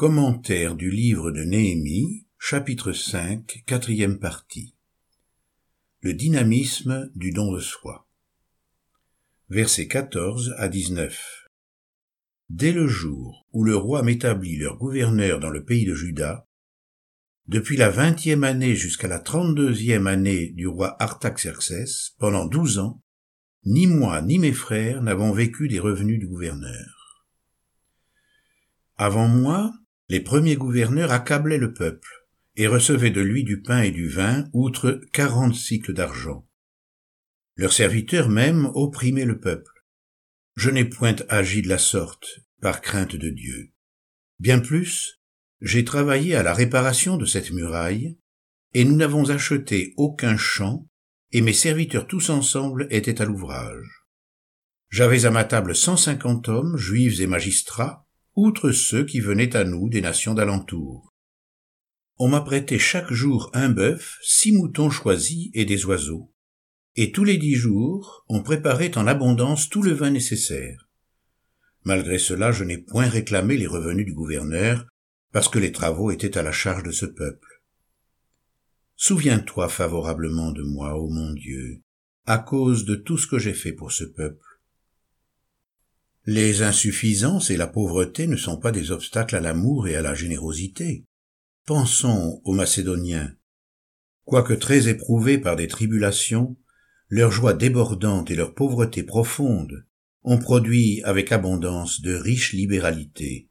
Commentaire du livre de Néhémie, chapitre 5, quatrième partie. Le dynamisme du don de soi. Versets 14 à 19. Dès le jour où le roi m'établit leur gouverneur dans le pays de Juda, depuis la vingtième année jusqu'à la trente-deuxième année du roi Artaxerxès, pendant douze ans, ni moi ni mes frères n'avons vécu des revenus du gouverneur. Avant moi, les premiers gouverneurs accablaient le peuple et recevaient de lui du pain et du vin, outre quarante cycles d'argent. Leurs serviteurs même opprimaient le peuple. Je n'ai point agi de la sorte, par crainte de Dieu. Bien plus, j'ai travaillé à la réparation de cette muraille, et nous n'avons acheté aucun champ, et mes serviteurs tous ensemble étaient à l'ouvrage. J'avais à ma table cent cinquante hommes, juifs et magistrats, outre ceux qui venaient à nous des nations d'alentour. On m'apprêtait chaque jour un bœuf, six moutons choisis et des oiseaux, et tous les dix jours on préparait en abondance tout le vin nécessaire. Malgré cela, je n'ai point réclamé les revenus du gouverneur, parce que les travaux étaient à la charge de ce peuple. Souviens-toi favorablement de moi, ô mon Dieu, à cause de tout ce que j'ai fait pour ce peuple. Les insuffisances et la pauvreté ne sont pas des obstacles à l'amour et à la générosité. Pensons aux Macédoniens. Quoique très éprouvés par des tribulations, leur joie débordante et leur pauvreté profonde ont produit avec abondance de riches libéralités.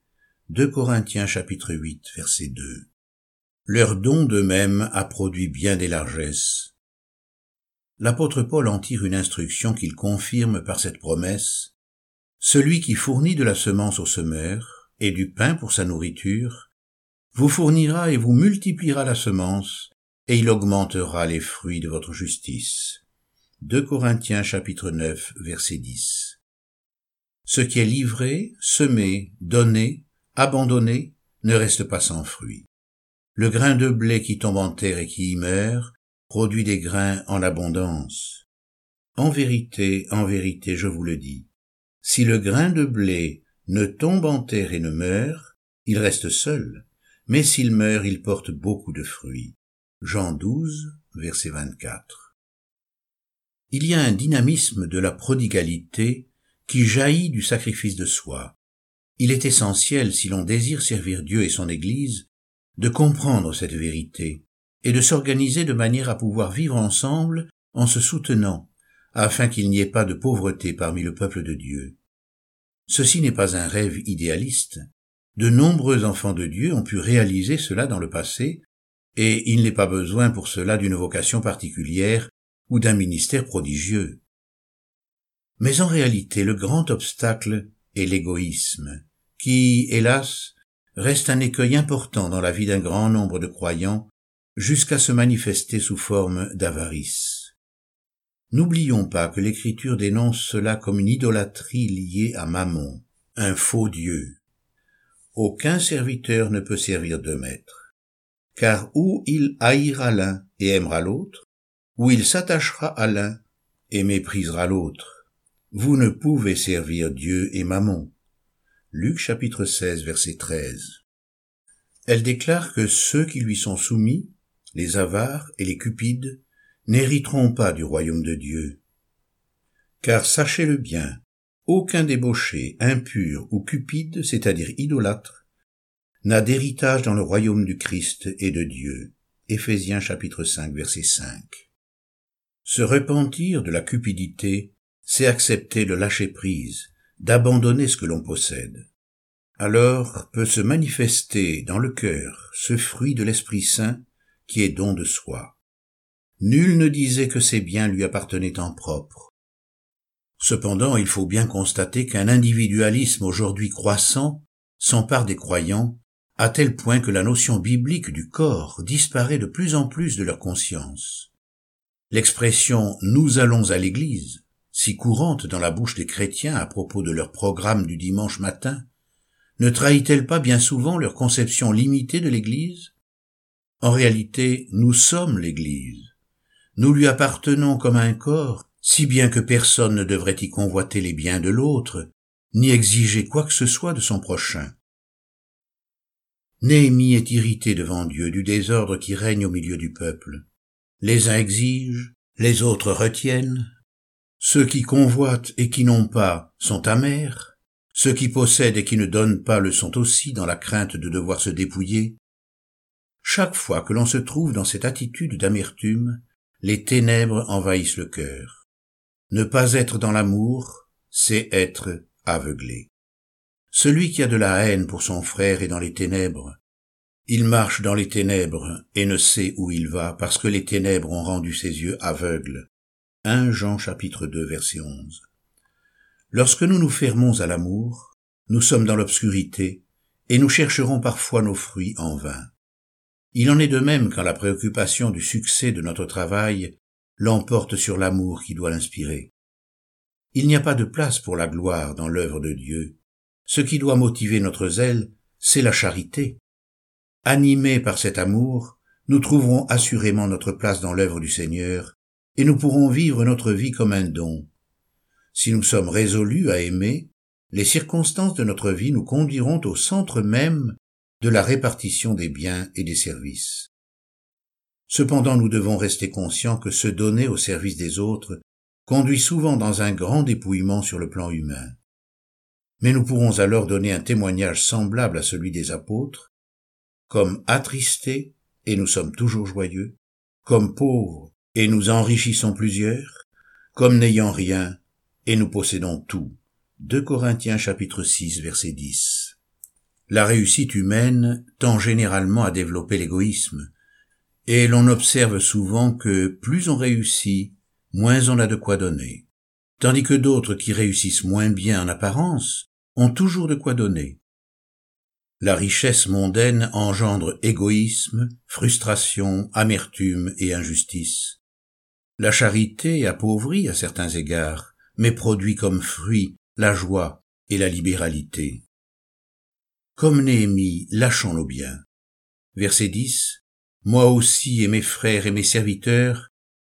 2 Corinthiens chapitre 8 verset 2. Leur don d'eux-mêmes a produit bien des largesses. L'apôtre Paul en tire une instruction qu'il confirme par cette promesse celui qui fournit de la semence au semeur et du pain pour sa nourriture, vous fournira et vous multipliera la semence, et il augmentera les fruits de votre justice. 2 Corinthiens chapitre 9 verset 10. Ce qui est livré, semé, donné, abandonné, ne reste pas sans fruit. Le grain de blé qui tombe en terre et qui y meurt produit des grains en abondance. En vérité, en vérité, je vous le dis, si le grain de blé ne tombe en terre et ne meurt, il reste seul, mais s'il meurt, il porte beaucoup de fruits. Jean 12, verset 24. Il y a un dynamisme de la prodigalité qui jaillit du sacrifice de soi. Il est essentiel, si l'on désire servir Dieu et son Église, de comprendre cette vérité et de s'organiser de manière à pouvoir vivre ensemble en se soutenant afin qu'il n'y ait pas de pauvreté parmi le peuple de Dieu. Ceci n'est pas un rêve idéaliste. De nombreux enfants de Dieu ont pu réaliser cela dans le passé, et il n'est pas besoin pour cela d'une vocation particulière ou d'un ministère prodigieux. Mais en réalité, le grand obstacle est l'égoïsme, qui, hélas, reste un écueil important dans la vie d'un grand nombre de croyants jusqu'à se manifester sous forme d'avarice. N'oublions pas que l'Écriture dénonce cela comme une idolâtrie liée à Mammon, un faux Dieu. Aucun serviteur ne peut servir deux maîtres, car ou il haïra l'un et aimera l'autre, ou il s'attachera à l'un et méprisera l'autre. Vous ne pouvez servir Dieu et Mammon. Luc chapitre 16 verset 13. Elle déclare que ceux qui lui sont soumis, les avares et les cupides, n'hériteront pas du royaume de Dieu. Car sachez-le bien, aucun débauché, impur ou cupide, c'est-à-dire idolâtre, n'a d'héritage dans le royaume du Christ et de Dieu. Éphésiens chapitre 5 verset 5. Se repentir de la cupidité, c'est accepter le lâcher-prise, d'abandonner ce que l'on possède. Alors peut se manifester dans le cœur ce fruit de l'Esprit Saint qui est don de soi. Nul ne disait que ses biens lui appartenaient en propre. Cependant, il faut bien constater qu'un individualisme aujourd'hui croissant s'empare des croyants à tel point que la notion biblique du corps disparaît de plus en plus de leur conscience. L'expression nous allons à l'église, si courante dans la bouche des chrétiens à propos de leur programme du dimanche matin, ne trahit-elle pas bien souvent leur conception limitée de l'église? En réalité, nous sommes l'église. Nous lui appartenons comme un corps, si bien que personne ne devrait y convoiter les biens de l'autre, ni exiger quoi que ce soit de son prochain. Néhémie est irrité devant Dieu du désordre qui règne au milieu du peuple. Les uns exigent, les autres retiennent. Ceux qui convoitent et qui n'ont pas sont amers. Ceux qui possèdent et qui ne donnent pas le sont aussi dans la crainte de devoir se dépouiller. Chaque fois que l'on se trouve dans cette attitude d'amertume, les ténèbres envahissent le cœur. Ne pas être dans l'amour, c'est être aveuglé. Celui qui a de la haine pour son frère est dans les ténèbres. Il marche dans les ténèbres et ne sait où il va parce que les ténèbres ont rendu ses yeux aveugles. 1 Jean chapitre 2 verset 11. Lorsque nous nous fermons à l'amour, nous sommes dans l'obscurité et nous chercherons parfois nos fruits en vain. Il en est de même quand la préoccupation du succès de notre travail l'emporte sur l'amour qui doit l'inspirer. Il n'y a pas de place pour la gloire dans l'œuvre de Dieu. Ce qui doit motiver notre zèle, c'est la charité. Animés par cet amour, nous trouverons assurément notre place dans l'œuvre du Seigneur, et nous pourrons vivre notre vie comme un don. Si nous sommes résolus à aimer, les circonstances de notre vie nous conduiront au centre même de la répartition des biens et des services. Cependant nous devons rester conscients que se donner au service des autres conduit souvent dans un grand dépouillement sur le plan humain. Mais nous pourrons alors donner un témoignage semblable à celui des apôtres, comme attristés et nous sommes toujours joyeux, comme pauvres et nous enrichissons plusieurs, comme n'ayant rien et nous possédons tout. 2 Corinthiens chapitre 6 verset 10. La réussite humaine tend généralement à développer l'égoïsme, et l'on observe souvent que plus on réussit, moins on a de quoi donner, tandis que d'autres qui réussissent moins bien en apparence ont toujours de quoi donner. La richesse mondaine engendre égoïsme, frustration, amertume et injustice. La charité appauvrit à certains égards, mais produit comme fruit la joie et la libéralité. Comme Néhémie, lâchons nos biens. Verset 10. Moi aussi et mes frères et mes serviteurs,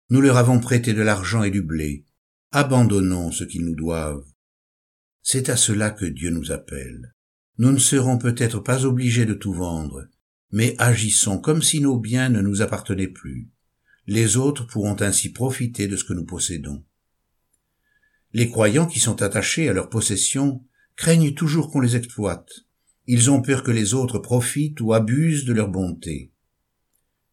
nous leur avons prêté de l'argent et du blé. Abandonnons ce qu'ils nous doivent. C'est à cela que Dieu nous appelle. Nous ne serons peut-être pas obligés de tout vendre, mais agissons comme si nos biens ne nous appartenaient plus. Les autres pourront ainsi profiter de ce que nous possédons. Les croyants qui sont attachés à leurs possessions craignent toujours qu'on les exploite, ils ont peur que les autres profitent ou abusent de leur bonté.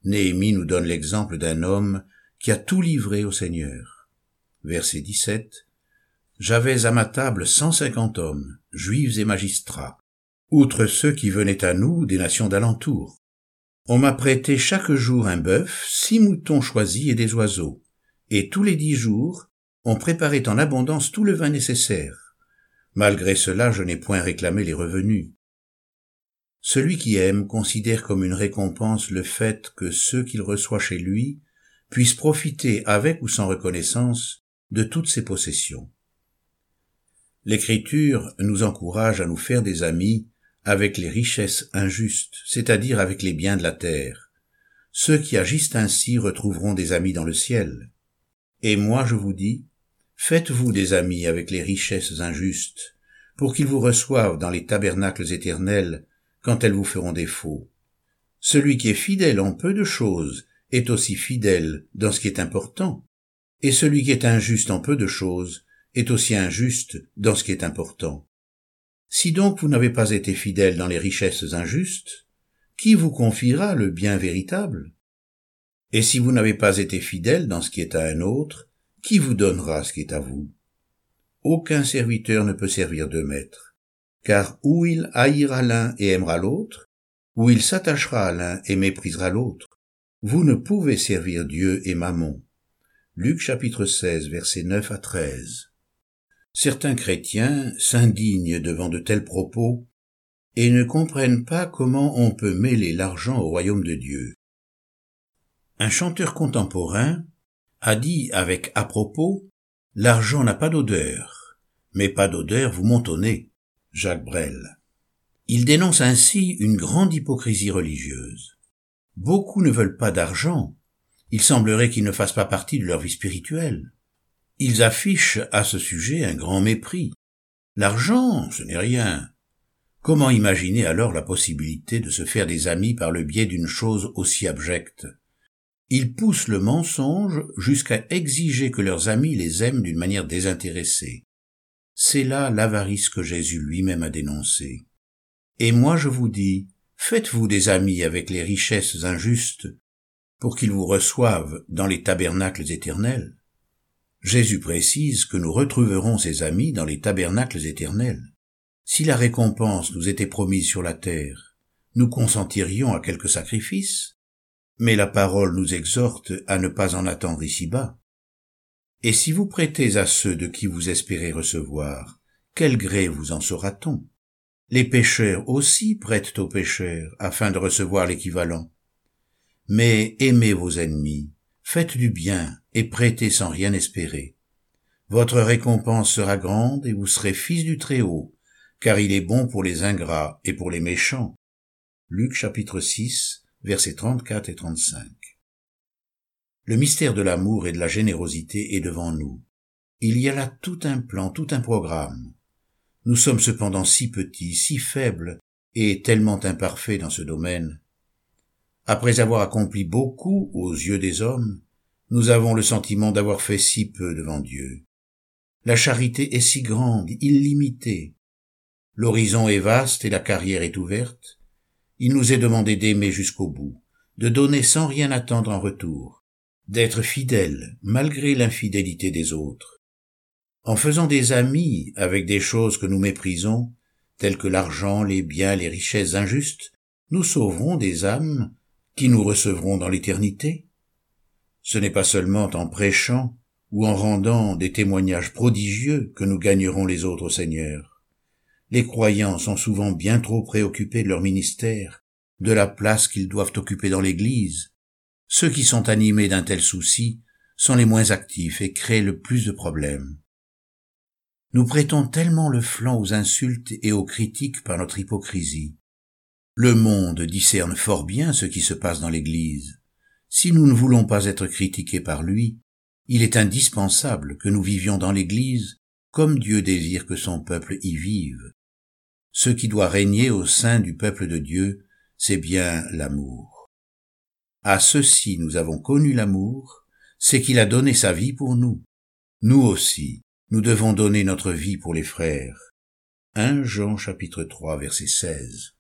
Néhémie nous donne l'exemple d'un homme qui a tout livré au Seigneur. Verset 17. J'avais à ma table cent cinquante hommes, juifs et magistrats, outre ceux qui venaient à nous des nations d'alentour. On m'a prêté chaque jour un bœuf, six moutons choisis et des oiseaux, et tous les dix jours, on préparait en abondance tout le vin nécessaire. Malgré cela, je n'ai point réclamé les revenus. Celui qui aime considère comme une récompense le fait que ceux qu'il reçoit chez lui puissent profiter avec ou sans reconnaissance de toutes ses possessions. L'écriture nous encourage à nous faire des amis avec les richesses injustes, c'est-à-dire avec les biens de la terre. Ceux qui agissent ainsi retrouveront des amis dans le ciel. Et moi je vous dis, faites-vous des amis avec les richesses injustes, pour qu'ils vous reçoivent dans les tabernacles éternels quand elles vous feront défaut. Celui qui est fidèle en peu de choses est aussi fidèle dans ce qui est important, et celui qui est injuste en peu de choses est aussi injuste dans ce qui est important. Si donc vous n'avez pas été fidèle dans les richesses injustes, qui vous confiera le bien véritable? Et si vous n'avez pas été fidèle dans ce qui est à un autre, qui vous donnera ce qui est à vous? Aucun serviteur ne peut servir deux maîtres car où il haïra l'un et aimera l'autre, ou il s'attachera à l'un et méprisera l'autre, vous ne pouvez servir Dieu et Mammon. Luc chapitre 16 versets 9 à 13. Certains chrétiens s'indignent devant de tels propos et ne comprennent pas comment on peut mêler l'argent au royaume de Dieu. Un chanteur contemporain a dit avec à propos L'argent n'a pas d'odeur, mais pas d'odeur vous montonnez. Jacques Brel. Il dénonce ainsi une grande hypocrisie religieuse. Beaucoup ne veulent pas d'argent. Il semblerait qu'ils ne fassent pas partie de leur vie spirituelle. Ils affichent à ce sujet un grand mépris. L'argent, ce n'est rien. Comment imaginer alors la possibilité de se faire des amis par le biais d'une chose aussi abjecte? Ils poussent le mensonge jusqu'à exiger que leurs amis les aiment d'une manière désintéressée. C'est là l'avarice que Jésus lui-même a dénoncée. Et moi je vous dis, faites-vous des amis avec les richesses injustes pour qu'ils vous reçoivent dans les tabernacles éternels. Jésus précise que nous retrouverons ces amis dans les tabernacles éternels. Si la récompense nous était promise sur la terre, nous consentirions à quelque sacrifice, mais la parole nous exhorte à ne pas en attendre ici-bas. Et si vous prêtez à ceux de qui vous espérez recevoir, quel gré vous en sera-t-on? Les pécheurs aussi prêtent aux pécheurs afin de recevoir l'équivalent. Mais aimez vos ennemis, faites du bien et prêtez sans rien espérer. Votre récompense sera grande et vous serez fils du Très-Haut, car il est bon pour les ingrats et pour les méchants. Luc chapitre 6, versets 34 et 35. Le mystère de l'amour et de la générosité est devant nous. Il y a là tout un plan, tout un programme. Nous sommes cependant si petits, si faibles et tellement imparfaits dans ce domaine. Après avoir accompli beaucoup aux yeux des hommes, nous avons le sentiment d'avoir fait si peu devant Dieu. La charité est si grande, illimitée, L'horizon est vaste et la carrière est ouverte. Il nous est demandé d'aimer jusqu'au bout, de donner sans rien attendre en retour, d'être fidèle malgré l'infidélité des autres. En faisant des amis avec des choses que nous méprisons, telles que l'argent, les biens, les richesses injustes, nous sauverons des âmes qui nous recevront dans l'éternité. Ce n'est pas seulement en prêchant ou en rendant des témoignages prodigieux que nous gagnerons les autres au Seigneur. Les croyants sont souvent bien trop préoccupés de leur ministère, de la place qu'ils doivent occuper dans l'Église. Ceux qui sont animés d'un tel souci sont les moins actifs et créent le plus de problèmes. Nous prêtons tellement le flanc aux insultes et aux critiques par notre hypocrisie. Le monde discerne fort bien ce qui se passe dans l'Église. Si nous ne voulons pas être critiqués par lui, il est indispensable que nous vivions dans l'Église comme Dieu désire que son peuple y vive. Ce qui doit régner au sein du peuple de Dieu, c'est bien l'amour. À ceci nous avons connu l'amour, c'est qu'il a donné sa vie pour nous. Nous aussi, nous devons donner notre vie pour les frères. 1 Jean chapitre 3 verset 16.